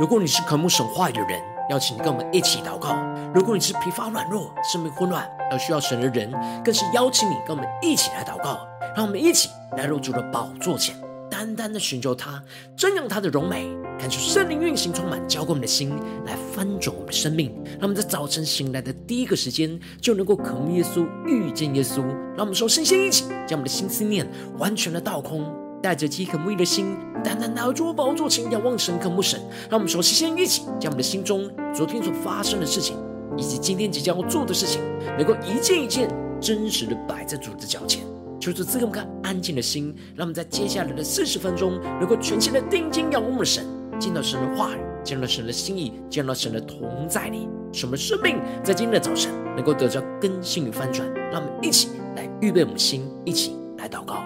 如果你是渴慕神话语的人，邀请你跟我们一起祷告；如果你是疲乏软弱、生命混乱而需要神的人，更是邀请你跟我们一起来祷告。让我们一起来入主的宝座前，单单的寻求他，瞻仰他的荣美，感受圣灵运行充满，浇灌我们的心，来翻转我们的生命。让我们在早晨醒来的第一个时间，就能够渴慕耶稣、遇见耶稣。让我们说，身心一起，将我们的心思念完全的倒空，带着饥渴慕义的心，单单拿住宝座前，仰望神、渴慕神。让我们首先一起，将我们的心中昨天所发生的事情，以及今天即将要做的事情，能够一件一件真实的摆在主的脚前。求主赐给我们安静的心，让我们在接下来的四十分钟，能够全心的定睛仰望我们的神，见到神的话语，见到神的心意，见到神的同在里，使我们生命在今天的早晨能够得到更新与翻转。让我们一起来预备我们的心，一起来祷告。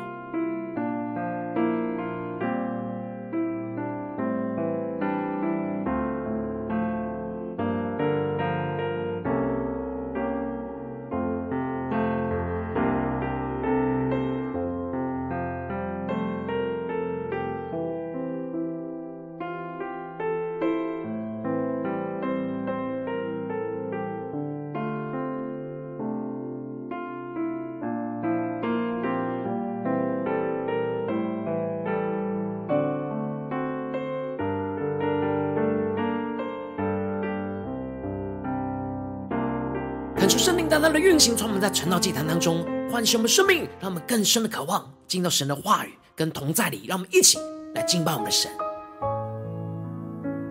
感受圣灵大大的运行，从我们在晨祷祭坛当中唤醒我们生命，让我们更深的渴望进到神的话语跟同在里。让我们一起来敬拜我们的神，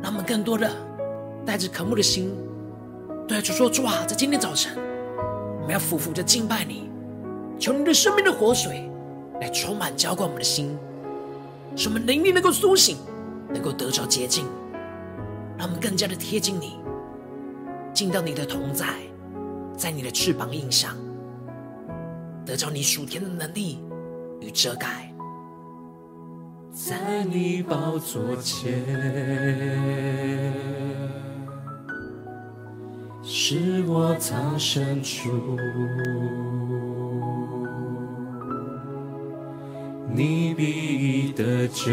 让我们更多的带着渴慕的心，对主说：主啊，在今天早晨，我们要俯伏着敬拜你，求你的生命的活水来充满浇灌我们的心，使我们灵力能够苏醒，能够得着洁净，让我们更加的贴近你，进到你的同在。在你的翅膀印上，得着你属天的能力与遮盖，在你宝座前，是我藏身处，你必得救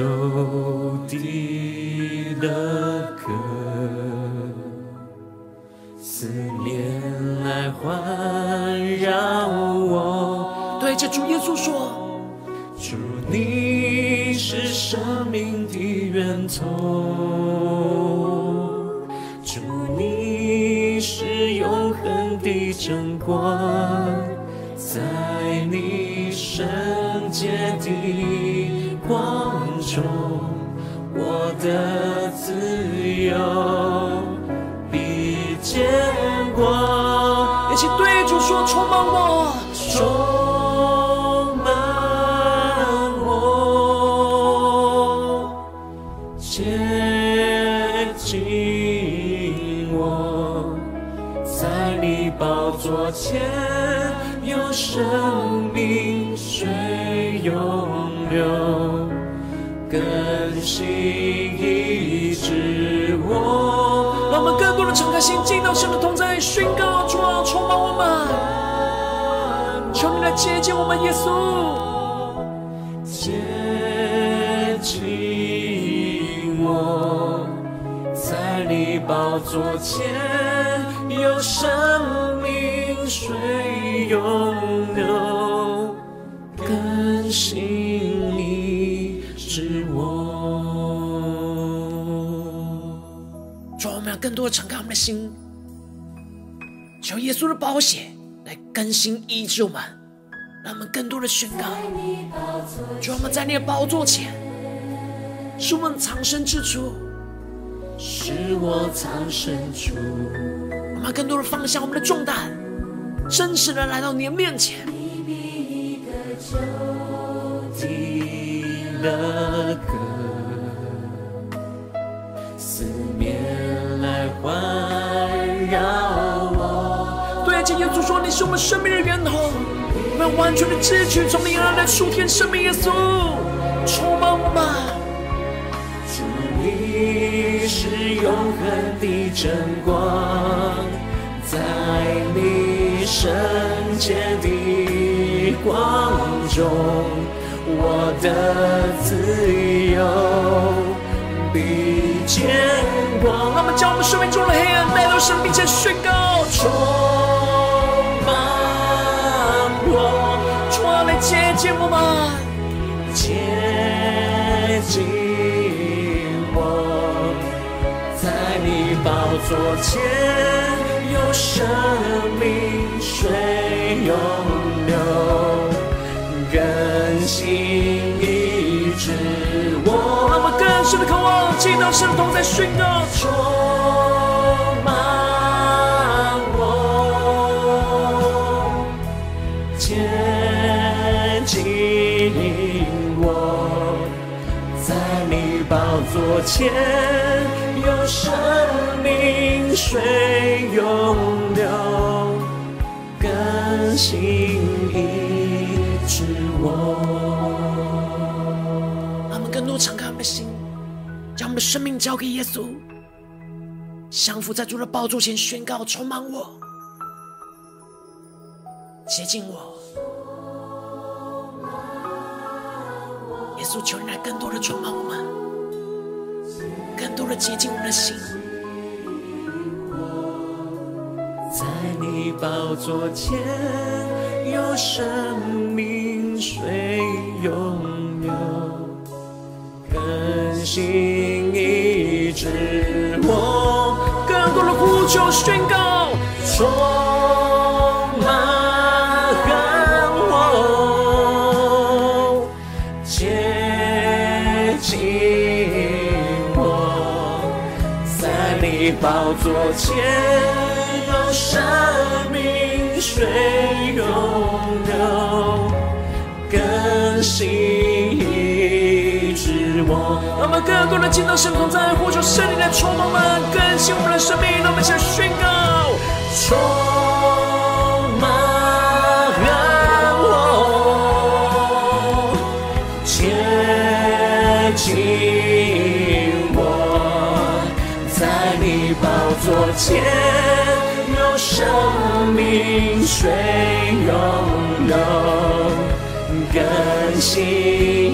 的歌。思念环绕我，对着主耶稣说：主，你是生命的源头，主，你是永恒的真光，在你圣洁的光中，我的自由。比肩，主说：充满我，我们，耶稣，接近我，在你宝座前有生命水涌流，更新医治我。主，我们让更多的敞开我们的心，求耶稣的宝血来更新医治我们，让我们更多的宣告，求我们在你的宝座前，是我们藏身之处，是我藏身处。我们更多的放下我们的重担，真实的来到你的面前。环绕我，对，今天主说你是我们生命的源头，我们完全的汲取从你而来的属天生命，耶稣充满我们。主，你是永恒的真光，在你圣洁的光中，我的自由比。见光。那么将我们生命中的黑暗带到神面前宣告，们，接近我，在你宝座前有生命水涌流，更新医治我。那么更深的渴望，进到圣同在宣告，前有生命水涌流，更新医治我。让我们更多敞开我们的心，将我们的生命交给耶稣，降服在主的宝座前宣告，充满我，接近我。耶稣，求你来更多的充满我们，更多的接近我们的心。在你宝座前有生命水拥有，更新医治我，更多的呼求宣告，充满我，宝座前有生命水涌流，更新医治我。让我们更多的见到神同在，呼求圣灵来充满我们，更新我们的生命。让我们一起宣告，座前有生命水涌流，更新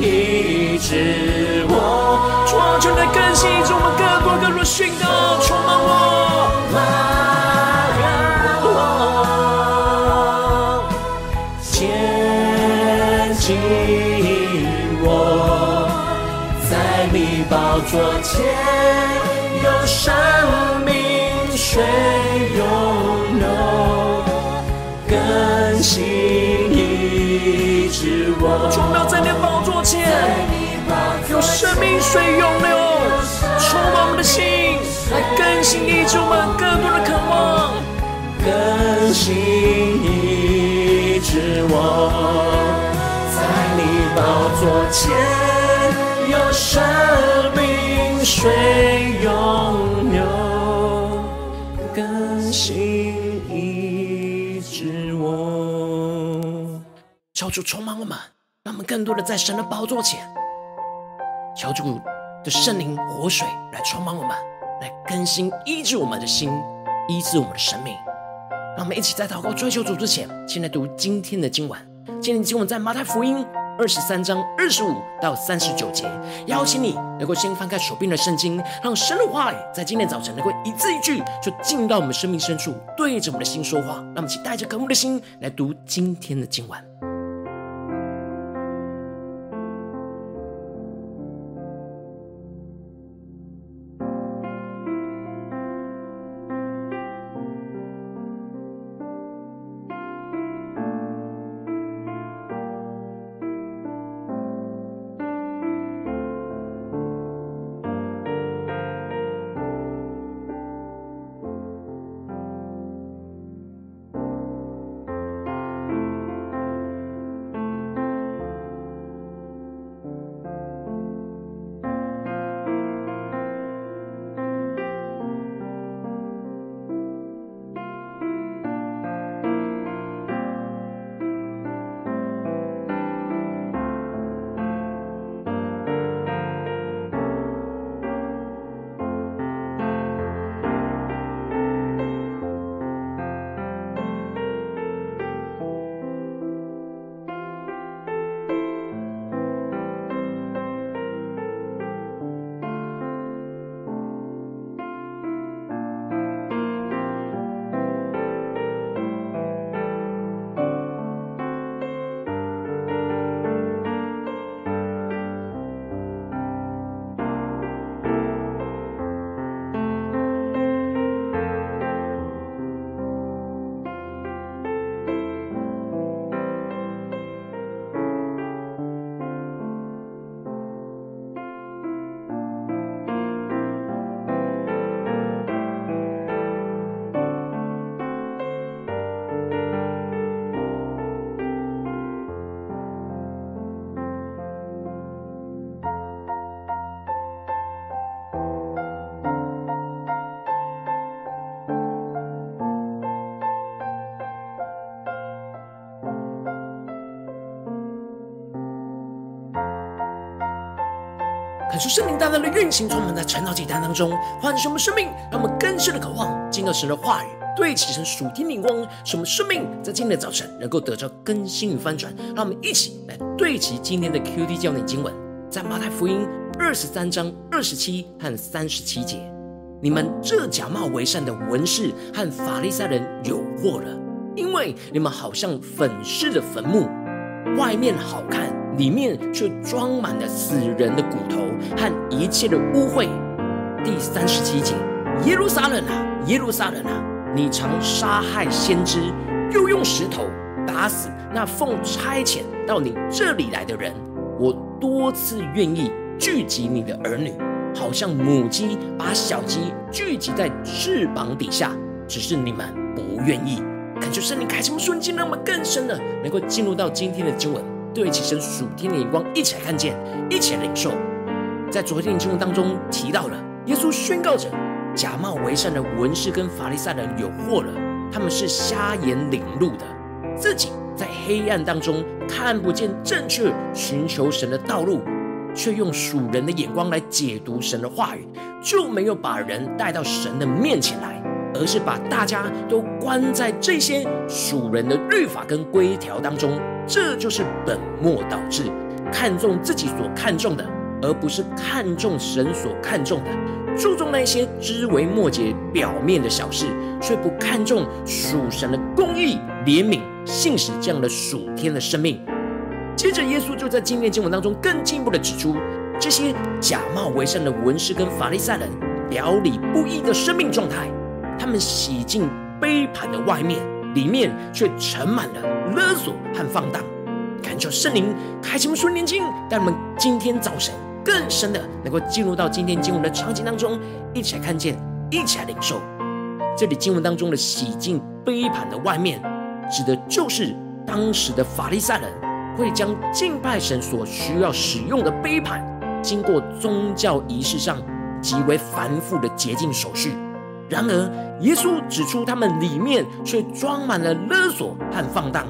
医治我。主啊，求你来更新，让我们更多更多宣告，充满我，我，接近我，在你宝座前有生水涌流，充满我们的心，来更新医治我们更多的渴望。更新医治我，在你宝座前有生命水涌流，更新医治我。求主充满我们，让我们更多的在神的宝座前，求主的圣灵活水来充满我们，来更新医治我们的心，医治我们的生命。让我们一起在祷告追求主之前，先来读今天的经文。今天的经文在马太福音二十三章二十五到三十九节。邀请你能够先翻开手边的圣经，让神的话语在今天早晨能够一字一句就进到我们生命深处，对着我们的心说话。让我们一起带着渴慕的心来读今天的经文。看出圣灵大大的运行，充满在晨祷祭坛当中，唤醒我们生命，让我们更深的渴望进到神。的话语，对齐神。属天灵光，使我们生命在今天的早晨能够得到更新与翻转。让我们一起来对齐今天的 QT 焦点经文，在马太福音二十三章二十七和三十七节：你们这假冒为善的文士和法利赛人有祸了，因为你们好像粉饰的坟墓，外面好看。里面却装满了死人的骨头和一切的污秽。第三十七节，耶路撒冷啊，耶路撒冷啊，你常杀害先知，又用石头打死那奉差遣到你这里来的人。我多次愿意聚集你的儿女，好像母鸡把小鸡聚集在翅膀底下，只是你们不愿意。感觉圣灵开启我们瞬间，让我们更深的能够进入到今天的经文。对齐神属天的眼光，一起来看见，一起来领受。在昨天的经文当中提到了，耶稣宣告着假冒为善的文士跟法利赛人有祸了，他们是瞎眼领路的，自己在黑暗当中看不见正确寻求神的道路，却用属人的眼光来解读神的话语，就没有把人带到神的面前来。而是把大家都关在这些属人的律法跟规条当中，这就是本末倒置，看重自己所看重的，而不是看重神所看重的，注重那些枝微末节、表面的小事，却不看重属神的公义、怜悯、信实这样的属天的生命。接着，耶稣就在今天经文当中更进一步的指出，这些假冒为善的文士跟法利赛人表里不一的生命状态。他们洗净杯盘的外面，里面却盛满了勒索和放荡。感谢圣灵开启我们属灵眼睛，让我们今天早晨更深的能够进入到今天经文的场景当中，一起来看见，一起来领受。这里经文当中的洗净杯盘的外面，指的就是当时的法利赛人会将敬拜神所需要使用的杯盘，经过宗教仪式上极为繁复的洁净手续。然而，耶稣指出，他们里面却装满了勒索和放荡，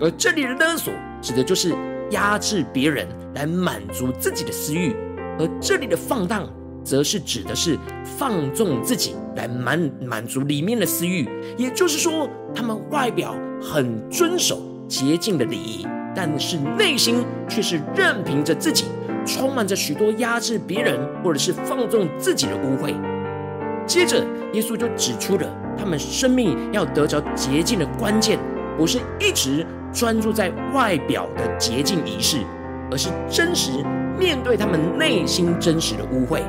而这里的勒索指的就是压制别人来满足自己的私欲，而这里的放荡则是指的是放纵自己来满满足里面的私欲。也就是说，他们外表很遵守洁净的礼仪，但是内心却是任凭着自己，充满着许多压制别人或者是放纵自己的污秽。接着，耶稣就指出了他们生命要得着洁净的关键，不是一直专注在外表的洁净仪式，而是真实面对他们内心真实的污秽，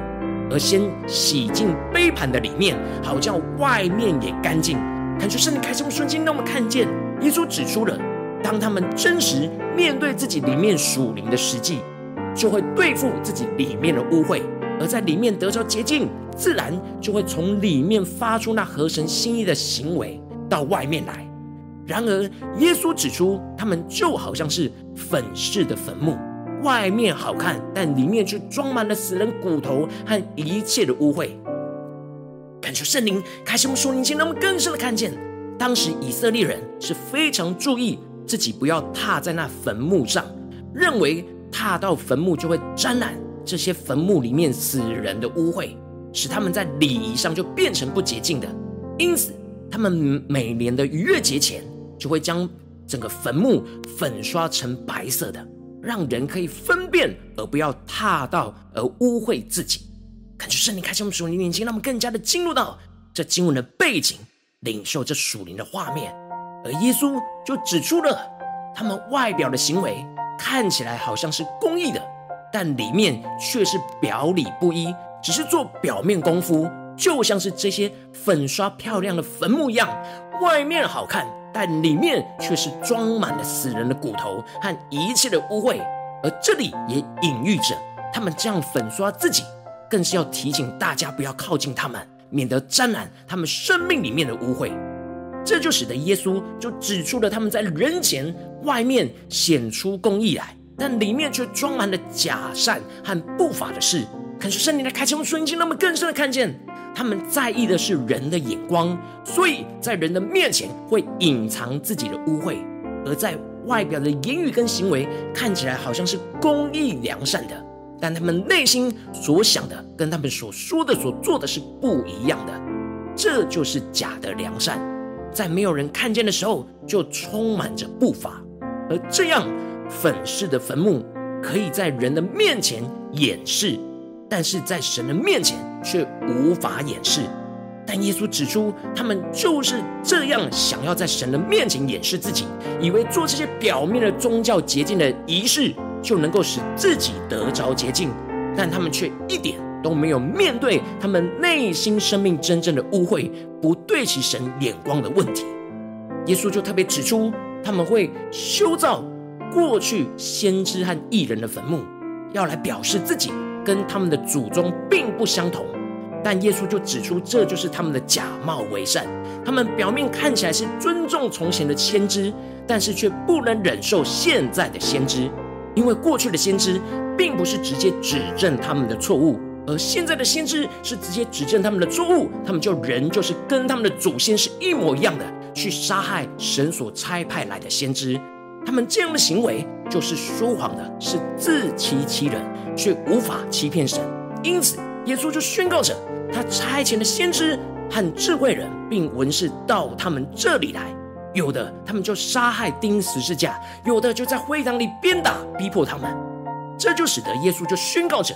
而先洗净杯盘的里面，好叫外面也干净。看出圣灵开心的瞬间，让我们看见耶稣指出了，当他们真实面对自己里面属灵的实际，就会对付自己里面的污秽。而在里面得着洁净，自然就会从里面发出那合神心意的行为到外面来。然而，耶稣指出，他们就好像是粉饰的坟墓，外面好看，但里面却装满了死人骨头和一切的污秽。感谢圣灵开启我们属灵心，让我们更深的看见，当时以色列人是非常注意自己不要踏在那坟墓上，认为踏到坟墓就会沾染。这些坟墓里面死人的污秽，使他们在礼仪上就变成不洁净的。因此，他们每年的逾越节前，就会将整个坟墓粉刷成白色的，让人可以分辨，而不要踏到而污秽自己。感觉圣灵开启我们属灵眼睛，让我们更加的进入到这经文的背景，领受这属灵的画面。而耶稣就指出了他们外表的行为看起来好像是公义的。但里面却是表里不一，只是做表面功夫，就像是这些粉刷漂亮的坟墓一样，外面好看，但里面却是装满了死人的骨头和一切的污秽。而这里也隐喻着，他们这样粉刷自己，更是要提醒大家不要靠近他们，免得沾染他们生命里面的污秽。这就使得耶稣就指出了他们在人前外面显出公义来。但里面却装满了假善和不法的事。可是圣灵的开启我们属灵心，让我们更深的看见，他们在意的是人的眼光，所以在人的面前会隐藏自己的污秽，而在外表的言语跟行为看起来好像是公义良善的，但他们内心所想的跟他们所说的、所做的是不一样的。这就是假的良善，在没有人看见的时候就充满着不法，而这样粉饰的坟墓可以在人的面前掩饰，但是在神的面前却无法掩饰。但耶稣指出，他们就是这样想要在神的面前掩饰自己，以为做这些表面的宗教洁净的仪式就能够使自己得着洁净，但他们却一点都没有面对他们内心生命真正的污秽，不对其神眼光的问题。耶稣就特别指出，他们会修造过去先知和异人的坟墓，要来表示自己跟他们的祖宗并不相同。但耶稣就指出，这就是他们的假冒为善。他们表面看起来是尊重从前的先知，但是却不能忍受现在的先知，因为过去的先知并不是直接指正他们的错误，而现在的先知是直接指正他们的错误。他们就人就是跟他们的祖先是一模一样的，去杀害神所差派来的先知。他们这样的行为就是说谎的，是自欺欺人，却无法欺骗神。因此，耶稣就宣告着。他差遣的先知和智慧人，并文士到他们这里来，有的他们就杀害钉十字架，有的就在会堂里鞭打逼迫他们。这就使得耶稣就宣告着：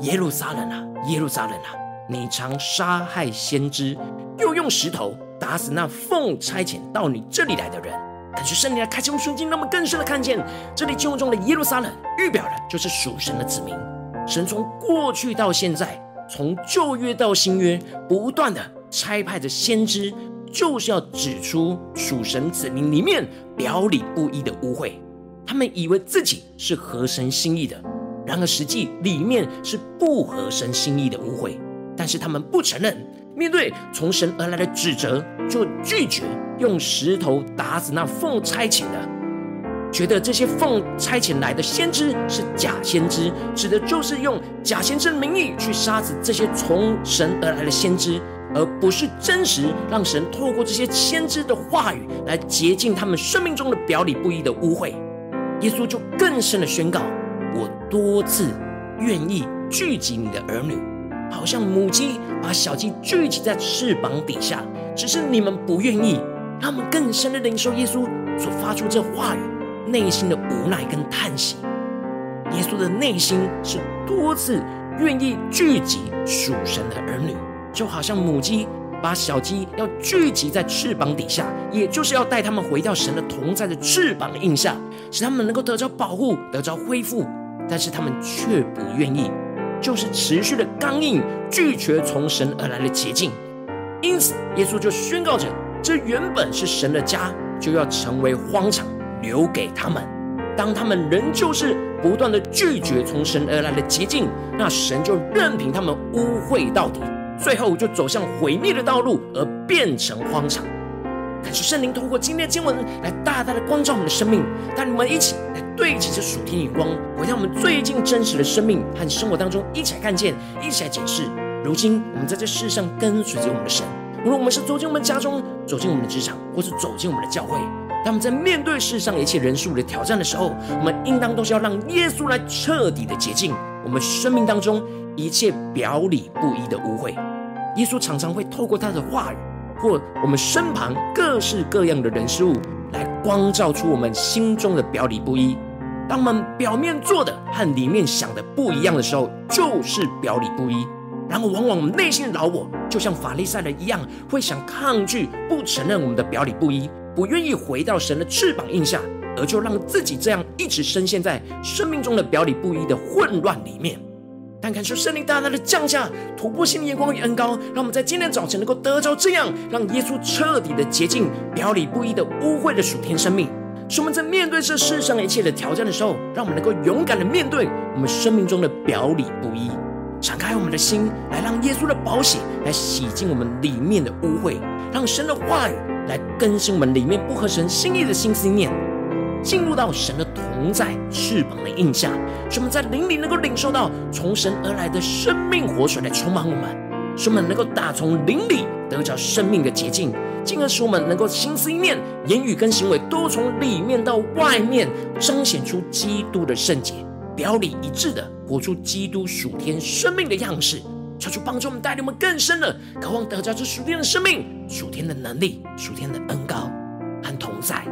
耶路撒冷啊，耶路撒冷啊，你常杀害先知，又用石头打死那奉差遣到你这里来的人。但是圣灵来开启我们瞬间，让我们更深的看见，这里经文中的耶路撒冷预表的就是属神的子民。神从过去到现在。从旧约到新约，不断的差派着先知，就是要指出属神子民里面表里不一的污秽。他们以为自己是合神心意的，然而实际里面是不合神心意的污秽。但是他们不承认，面对从神而来的指责，就拒绝用石头打死那奉差遣的。觉得这些奉差遣来的先知是假先知，指的就是用假先知的名义去杀死这些从神而来的先知，而不是真实让神透过这些先知的话语来洁净他们生命中的表里不一的污秽。耶稣就更深的宣告：我多次愿意聚集你的儿女，好像母鸡把小鸡聚集在翅膀底下，只是你们不愿意。他们更深的领受耶稣所发出这话语。内心的无奈跟叹息，耶稣的内心是多次愿意聚集属神的儿女，就好像母鸡把小鸡要聚集在翅膀底下，也就是要带他们回到神的同在的翅膀印下，使他们能够得着保护，得着恢复。但是他们却不愿意，就是持续的刚硬，拒绝从神而来的捷径。因此，耶稣就宣告着：这原本是神的家，就要成为荒场。留给他们，当他们仍旧是不断的拒绝从神而来的捷径，那神就任凭他们污秽到底，最后就走向毁灭的道路，而变成荒场。感谢圣灵通过今天的经文来大大的光照我们的生命，带你们一起来对齐这属天眼光，回到我们最近真实的生命和生活当中，一起来看见，一起来解释。如今我们在这世上跟随着我们的神，无论我们是走进我们家中，走进我们的职场，或是走进我们的教会。当我们在面对世上一切人数的挑战的时候，我们应当都是要让耶稣来彻底的洁净我们生命当中一切表里不一的污秽。耶稣常常会透过他的话语，或我们身旁各式各样的人事物，来光照出我们心中的表里不一。当我们表面做的和里面想的不一样的时候，就是表里不一。然后，往往我们内心的老我，就像法利赛人一样，会想抗拒、不承认我们的表里不一。不愿意回到神的翅膀荫下，而就让自己这样一直深陷在生命中的表里不一的混乱里面。但感受圣灵大大的降下，突破性的眼光与恩膏，让我们在今天早晨能够得着这样让耶稣彻底的洁净表里不一的污秽的属天生命。使我们在面对这世上一切的挑战的时候，让我们能够勇敢的面对我们生命中的表里不一，敞开我们的心，来让耶稣的宝血来洗净我们里面的污秽，让神的话语。来更新我们里面不合神心意的心思念，进入到神的同在翅膀的印下，使我们在灵里能够领受到从神而来的生命活水来充满我们，使我们能够打从灵里得着生命的捷径，进而使我们能够心思意念、言语跟行为都从里面到外面彰显出基督的圣洁，表里一致的活出基督属天生命的样式。求主帮助我们，带领我们更深的渴望得着这属天的生命、属天的能力、属天的恩膏和同在。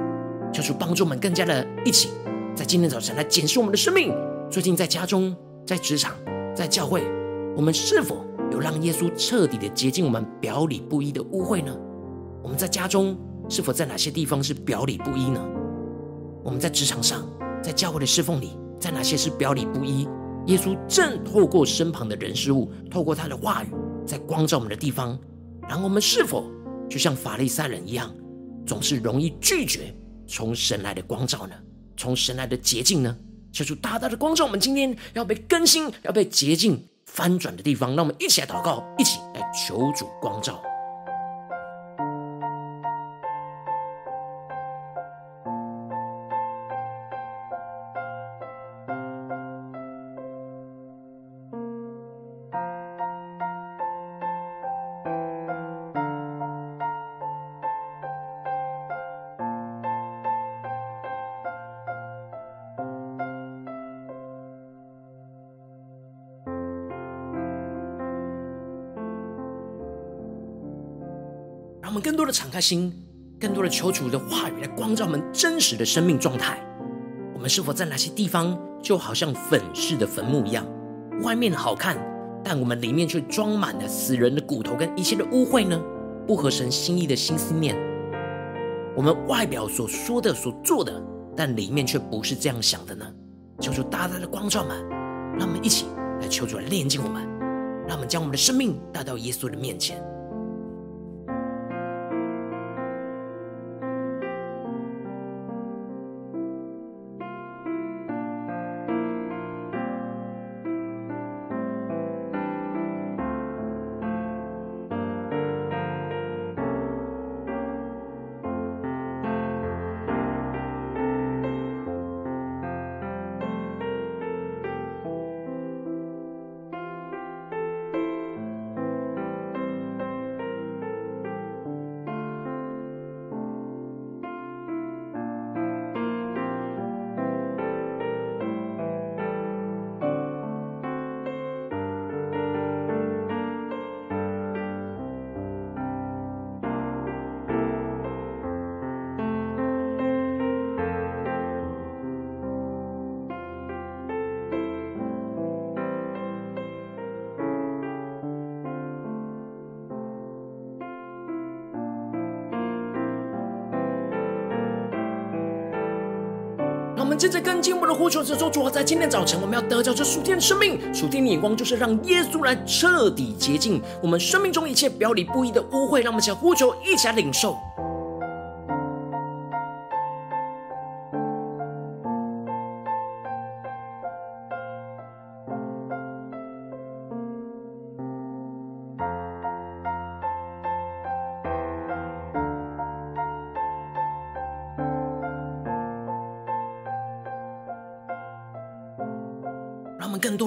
求主帮助我们，更加的一起在今天早晨来检视我们的生命。最近在家中、在职场、在教会，我们是否有让耶稣彻底的洁净我们表里不一的污秽呢？我们在家中是否在哪些地方是表里不一呢？我们在职场上、在教会的侍奉里，在哪些是表里不一？耶稣正透过身旁的人事物，透过他的话语，在光照我们的地方，然后我们是否就像法利赛人一样，总是容易拒绝从神来的光照呢？从神来的洁净呢？求主大大的光照我们，今天要被更新、要被洁净、翻转的地方，让我们一起来祷告，一起来求主光照。让我们更多的敞开心，更多的求主的话语来光照我们真实的生命状态。我们是否在哪些地方就好像粉饰的坟墓一样，外面好看，但我们里面却装满了死人的骨头跟一切的污秽呢？不合神心意的心思念，我们外表所说的、所做的，但里面却不是这样想的呢？求主大大的光照们，让我们一起来求主来炼净我们，让我们将我们的生命带到耶稣的面前。我们接着跟进我们的呼求，说主啊，在今天早晨，我们要得着这属天的生命，属天的眼光，就是让耶稣来彻底洁净我们生命中一切表里不一的污秽。让我们将呼求，一起来领受。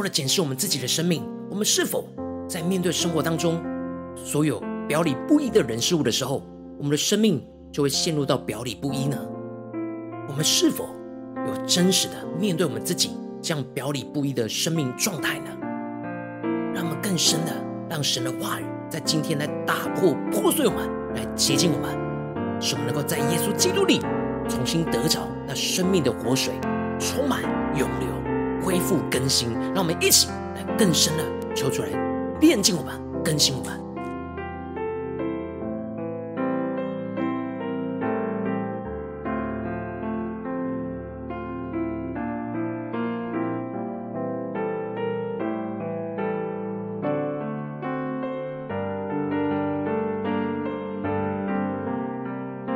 为了检视我们自己的生命，我们是否在面对生活当中所有表里不一的人事物的时候，我们的生命就会陷入到表里不一呢？我们是否有真实的面对我们自己这样表里不一的生命状态呢？让我们更深的让神的话语在今天来打破破碎我们，来洁净我们，使我们能够在耶稣基督里重新得着那生命的活水，充满永流。恢复更新，让我们一起来更深的求出来，炼净我们，更新我们。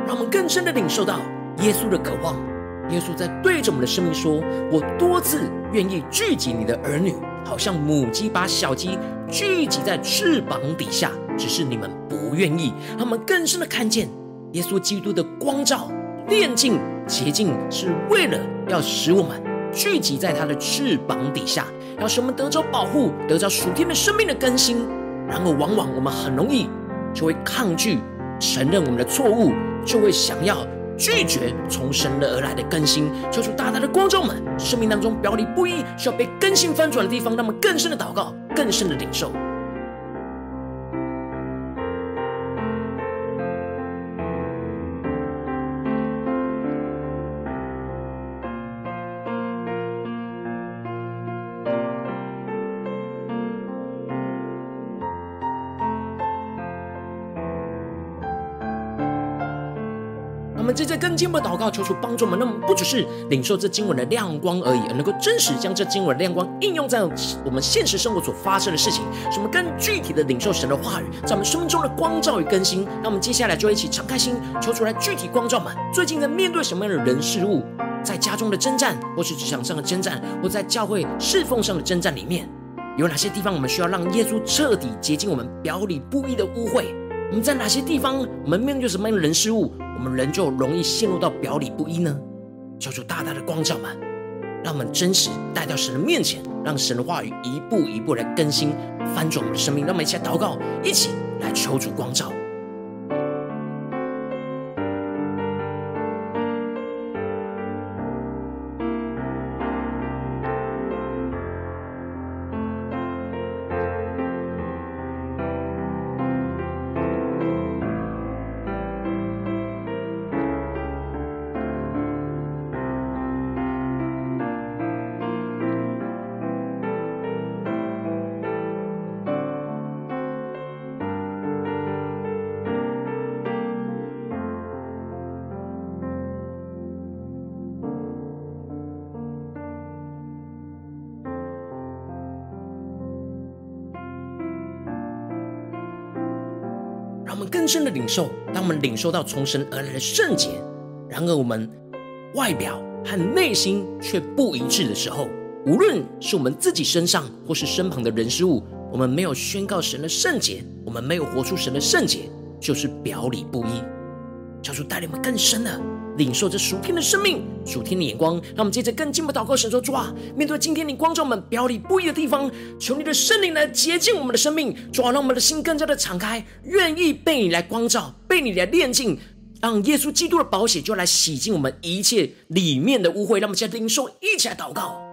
让我们更深的领受到耶稣的渴望。耶稣在对着我们的生命说：“我多次愿意聚集你的儿女，好像母鸡把小鸡聚集在翅膀底下，只是你们不愿意。”让我们更深的看见耶稣基督的光照、炼净、洁净，是为了要使我们聚集在他的翅膀底下，要使我们得着保护，得着属天的生命的更新。然而，往往我们很容易就会抗拒承认我们的错误，就会想要拒绝从神的而来的更新。求主大大的光照们生命当中表里不一，需要被更新翻转的地方，那么更深的祷告，更深的领受。我们正在跟经文祷告，求主帮助我们。那么不只是领受这经文的亮光而已，而能够真实将这经文的亮光应用在我们现实生活所发生的事情，什么更具体的领受神的话语，在我们生命中的光照与更新。那我们接下来就一起敞开心，求出来具体光照们。最近在面对什么样的人事物，在家中的征战，或是职场上的征战，或在教会侍奉上的征战里面，有哪些地方我们需要让耶稣彻底洁净我们表里不一的污秽？我们在哪些地方，我们面对什么样的人事物，我们人就容易陷入到表里不一呢？求主大大的光照们，让我们真实带到神的面前，让神的话语一步一步来更新翻转我们的生命。让我们一起来祷告，一起来求主光照。更深的领受，当我们领受到从神而来的圣洁，然而我们外表和内心却不一致的时候，无论是我们自己身上或是身旁的人事物，我们没有宣告神的圣洁，我们没有活出神的圣洁，就是表里不一。教主带领我们更深的。领受这属天的生命，属天的眼光，让我们接着更进一步祷告，神说：主啊，面对今天你光照我们表里不一的地方，求你的圣灵来洁净我们的生命，主啊，让我们的心更加的敞开，愿意被你来光照，被你来炼净，让耶稣基督的宝血就来洗净我们一切里面的污秽，让我们现在领受，一起来祷告。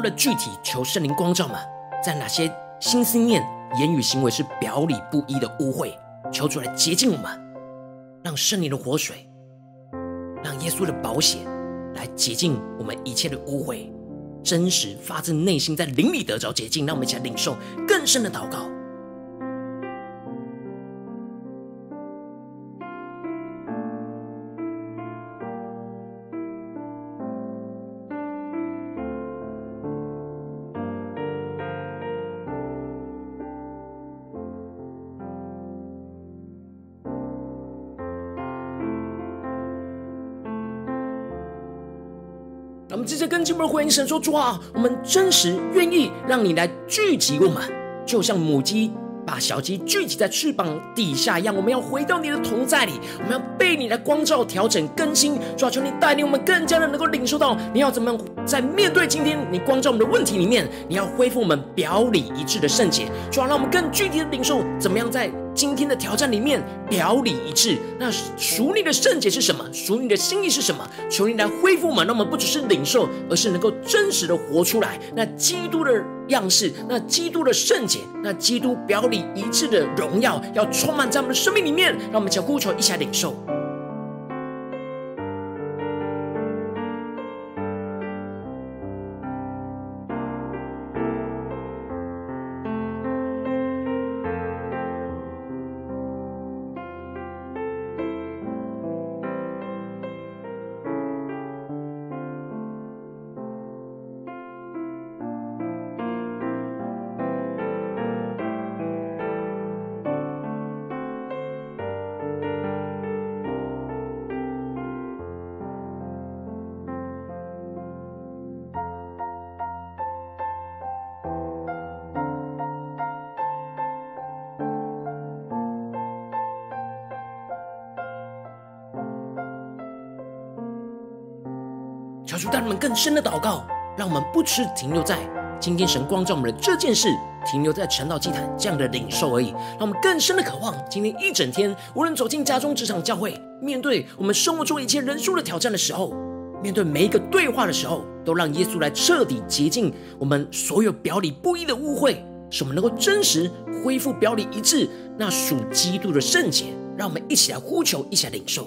为了具体求圣灵光照嘛，在哪些心思念、言语行为是表里不一的污秽，求主来洁净我们，让圣灵的活水，让耶稣的宝血来洁净我们一切的污秽，真实发自内心在灵里得着洁净，让我们一起来领受更深的祷告。们直接跟进门回应神说：“主啊，我们真实愿意让你来聚集我们，就像母鸡把小鸡聚集在翅膀底下一样。我们要回到你的同在里，我们要被你的光照、调整、更新。主啊，求你带领我们更加的能够领受到你要怎么样在面对今天你光照我们的问题里面，你要恢复我们表里一致的圣洁。主啊，让我们更具体的领受怎么样在。”今天的挑战里面表里一致，那属你的圣洁是什么？属你的心意是什么？求你来恢复嘛！那么不只是领受，而是能够真实的活出来。那基督的样式，那基督的圣洁，那基督表里一致的荣耀，要充满在我们的生命里面。让我们求呼求一起来领受。主带我们更深的祷告，让我们不只停留在今天神光照我们的这件事，停留在晨祷祭坛这样的领受而已。让我们更深的渴望，今天一整天，无论走进家中、职场、教会，面对我们生活中一切人数的挑战的时候，面对每一个对话的时候，都让耶稣来彻底洁净我们所有表里不一的误会，使我们能够真实恢复表里一致，那属基督的圣洁。让我们一起来呼求，一起来领受。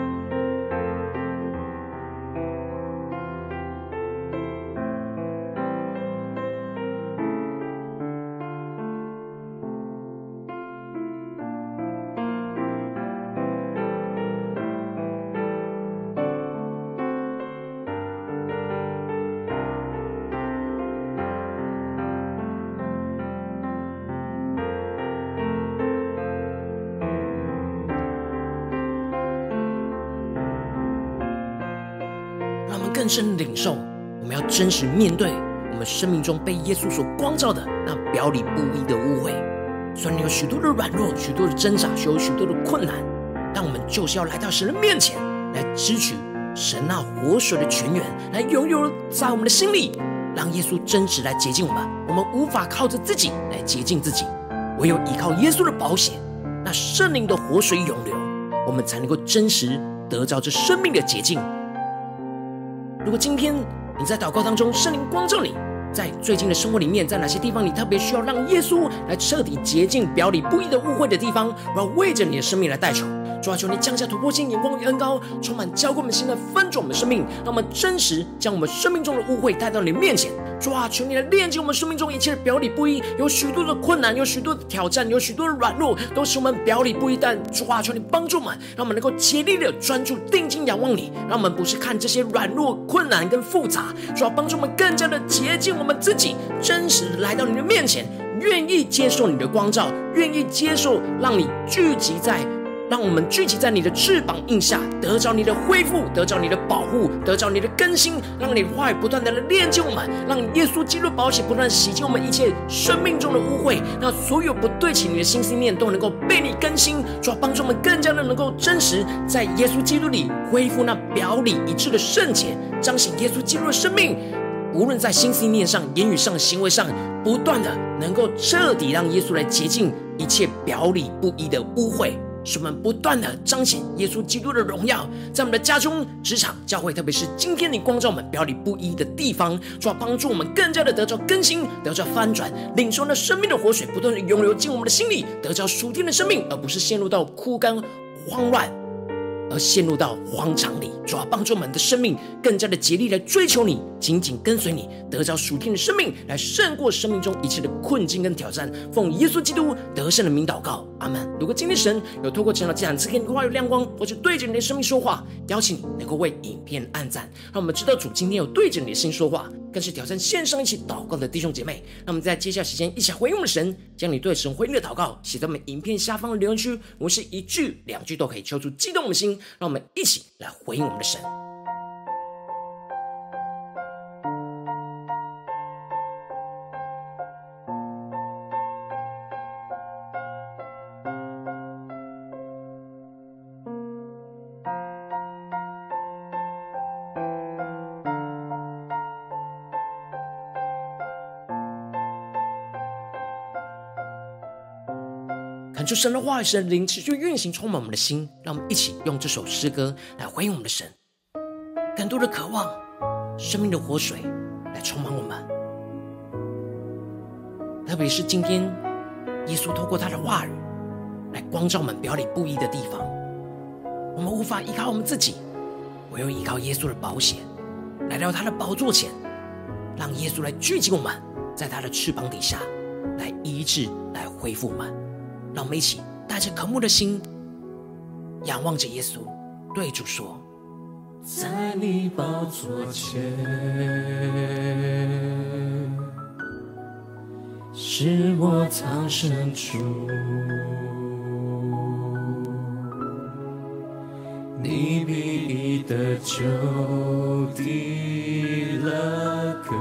领受，我们要真实面对我们生命中被耶稣所光照的那表里不一的误会。虽然有许多的软弱，许多的挣扎，有许多的困难，但我们就是要来到神的面前，来支取神那活水的泉源，来拥有在我们的心里，让耶稣真实来洁净我们。我们无法靠着自己来洁净自己，唯有依靠耶稣的宝血，那圣灵的活水涌流，我们才能够真实得到这生命的洁净。如果今天你在祷告当中，圣灵光照你，在最近的生活里面，在哪些地方你特别需要让耶稣来彻底洁净表里不一的误会的地方，我要为着你的生命来代求。主啊，求你降下突破性眼光与恩膏，充满浇灌我们心的翻转我们的生命，让我们真实将我们生命中的污秽带到你面前。主啊，求你来炼净我们生命中一切的表里不一，有许多的困难，有许多的挑战，有许多的软弱，都是我们表里不一。但主啊，求你帮助我们，让我们能够竭力的专注定睛仰望你，让我们不是看这些软弱、困难跟复杂，主啊，帮助我们更加的洁净我们自己，真实来到你的面前，愿意接受你的光照，愿意接受让你聚集在。让我们聚集在你的翅膀印下，得着你的恢复，得着你的保护，得着你的更新，让你的话语不断的来炼净我们，让耶稣基督的宝血不断洗净我们一切生命中的污秽，让所有不对齐你的心思念都能够被你更新，主要帮助我们更加的能够真实在耶稣基督里恢复那表里一致的圣洁，彰显耶稣基督的生命，无论在心思念上、言语上、行为上，不断的能够彻底让耶稣来洁净一切表里不一的污秽。使我们不断的彰显耶稣基督的荣耀，在我们的家中、职场、教会，特别是今天你光照我们表里不一的地方，主要帮助我们更加的得着更新，得着翻转，领受那生命的活水，不断的涌流进我们的心里，得着属天的生命，而不是陷入到枯干、慌乱。而陷入到荒场里，主要帮助我们的生命更加的竭力来追求你，紧紧跟随你，得着属天的生命，来胜过生命中一切的困境跟挑战。奉耶稣基督得胜的名祷告，阿门。如果今天神有透过这样的讲词给你话语亮光，或者对着你的生命说话，邀请你能够为影片按赞，让我们知道主今天有对着你的心说话。更是挑战线上一起祷告的弟兄姐妹，那我们在接下来时间一起回应我们的神，将你对神回应的祷告写在我们影片下方的留言区，我是一句两句都可以敲出激动的心，让我们一起来回应我们的神。就神的话语，神的灵持续运行，充满我们的心。让我们一起用这首诗歌来回应我们的神，更多的渴望生命的活水来充满我们。特别是今天，耶稣透过他的话语来光照我们表里不一的地方，我们无法依靠我们自己，唯有依靠耶稣的宝血，来到他的宝座前，让耶稣来聚集我们，在他的翅膀底下来医治、来恢复我们。让我们一起带着渴慕的心，仰望着耶稣，对主说：在你宝座前，是我藏身处。你必意的救的了歌，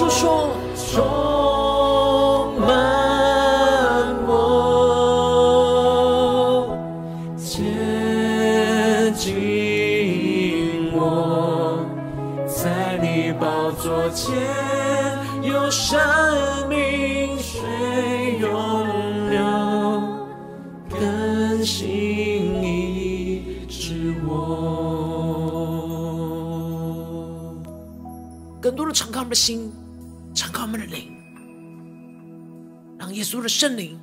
多的对主说，充满我，接近我，在你宝座前有生命水涌流，更新医治我。更多的敞开我们的心，稣的圣灵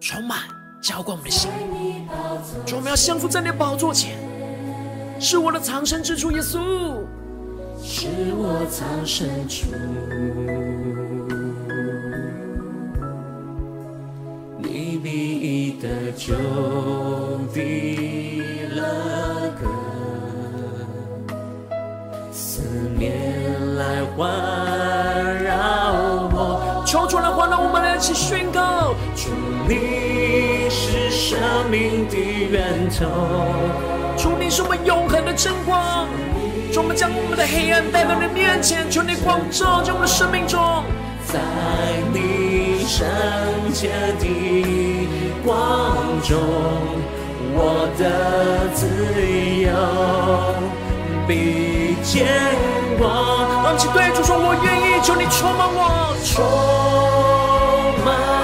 充满浇灌我们的心。主，我们要降服在你的宝座前，是我的藏身之处。耶稣，是我藏身处，你必意的救的了歌，四面来环起宣告：主，你是生命的源头。主，你是我们永恒的真光。主，我们将我们的黑暗带到你面前，求你光照在我们的生命中。在你圣洁的光中，我的自由必见光。让我们一起对主说：“我愿意，求你充满我，充满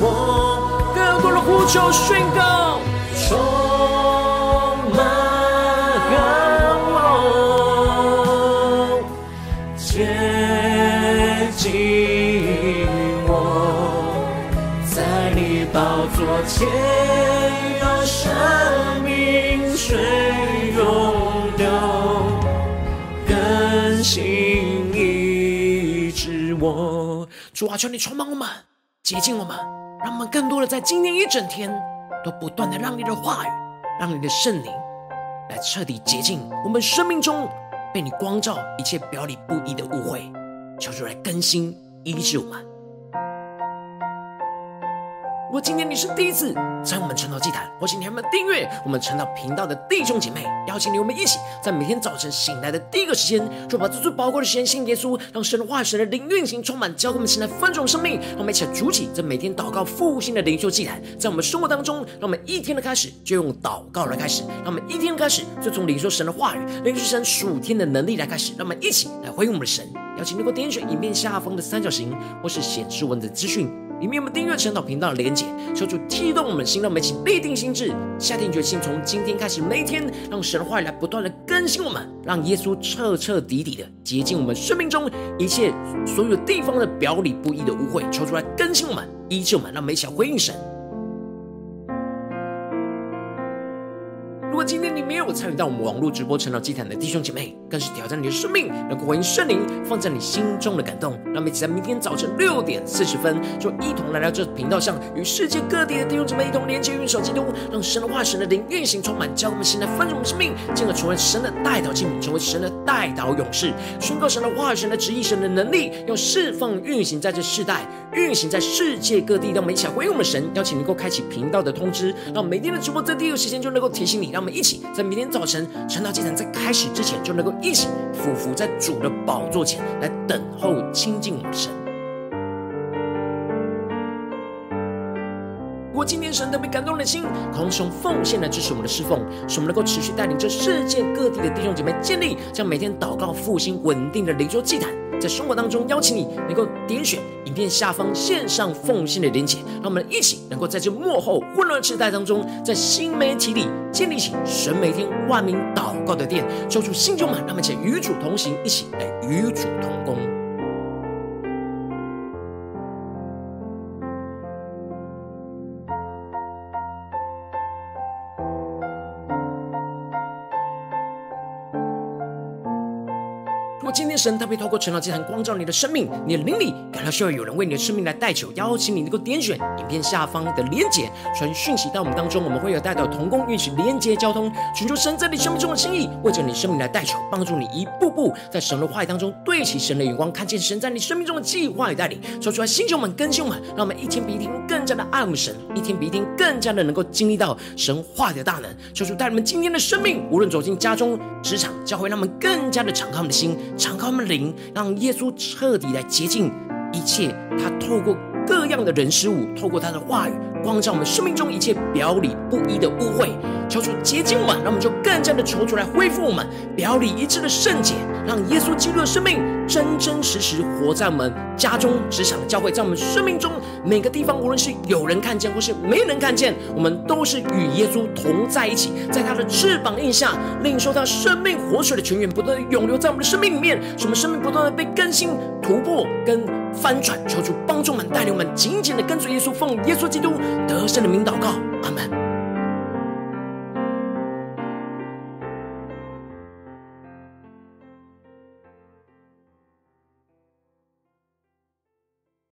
我。更多的呼求宣告，充满我，接近我，在你宝座前有生命水涌流，更新医治我。主啊，求你充满我们，接近我们，让我们更多的在今天一整天，都不断的让你的话语，让你的圣灵来彻底洁净我们生命中被你光照一切表里不一的误会，求主来更新医治我们。如果今天你是第一次在我们晨祷祭坛，或请你还没有订阅我们晨祷频道的弟兄姐妹，邀请你我们一起在每天早晨醒来的第一个时间，就把这最宝贵的时间献给耶稣，让神的话语、神的灵运行充满，教给我们现在分种生命。让我们一起来主起这每天祷告复兴的灵修祭坛，在我们生活当中，让我们一天的开始就用祷告来开始，让我们一天的开始就从领受神的话语、领受神属天的能力来开始，让我们一起来回应我们的神。邀请你给我点选影片下方的三角形，或是显示文字资讯。里面有没有订阅晨祷频道的连结？求主激动我们心，让我们一起立定心智，下定决心，从今天开始，每一天让神话语来不断的更新我们，让耶稣彻彻底底的洁净我们生命中一切所有地方的表里不一的污秽。求主来更新我们，医治我们，让我们一起回应神。参与到我们网络直播晨祷祭坛的弟兄姐妹，更是挑战你的生命，能够回应圣灵放在你心中的感动。让我们一起在明天早晨六点四十分，就一同来到这频道上，与世界各地的弟兄姐妹一同连接、运手基督，让神的化、神的灵运行充满，将我们现在丰盛的生命，进而成为神的代祷器皿，成为神的代祷勇士，宣告神的化、神的旨意、神的能力，要释放运行在这世代，运行在世界各地。让我们一起来回应我们神，邀请能够开启频道的通知，让每天的直播在第一个时间就能够提醒你，让我们。一起在明天天早晨晨祷祭坛在开始之前，就能够一起俯伏在主的宝座前来等候亲近我们神。如果今天神特别感动的心，同时用奉献来支持我们的侍奉，使我们能够持续带领着世界各地的弟兄姐妹建立这样每天祷告复兴稳定的灵修祭坛。在生活当中，邀请你能够点选影片下方线上奉献的连结，让我们一起能够在这幕后混乱时代当中，在新媒体里建立起神每天万名祷告的殿，抽出新旧满，让我们一起与主同行，一起来与主同工。今天神特别透过晨祷祭坛光照你的生命，你的灵里感到需要有人为你的生命来代求，邀请你能够点选影片下方的连结，传讯息到我们当中，我们会有代表同工，运行连接交通，寻求神在你生命中的心意，为着你生命来代求，帮助你一步步在神的话语当中对齐神的眼光，看见神在你生命中的计划与带领，说出来星球们、更新们，让我们一天比一天更加的爱慕神，一天比一天更加的能够经历到神话的大能，求出带你们今天的生命，无论走进家中、职场、教会，让我们更加的敞开我们的心。敞开我们的灵，让耶稣彻底来洁净一切。他透过各样的人事物，透过他的话语。光照我们生命中一切表里不一的污秽，求主洁净我们，让我们就更加的求主来恢复我们表里一致的圣洁，让耶稣基督的生命真真实实活在我们家中、职场、教会，在我们生命中每个地方，无论是有人看见或是没人看见，我们都是与耶稣同在一起，在他的翅膀荫下，领受他生命活水的泉源，不断的涌流在我们的生命里面，使我们生命不断的被更新、突破跟翻转。求主帮助我们，带领我们紧紧的跟随耶稣，奉耶稣基督。得胜的名祷告，阿门。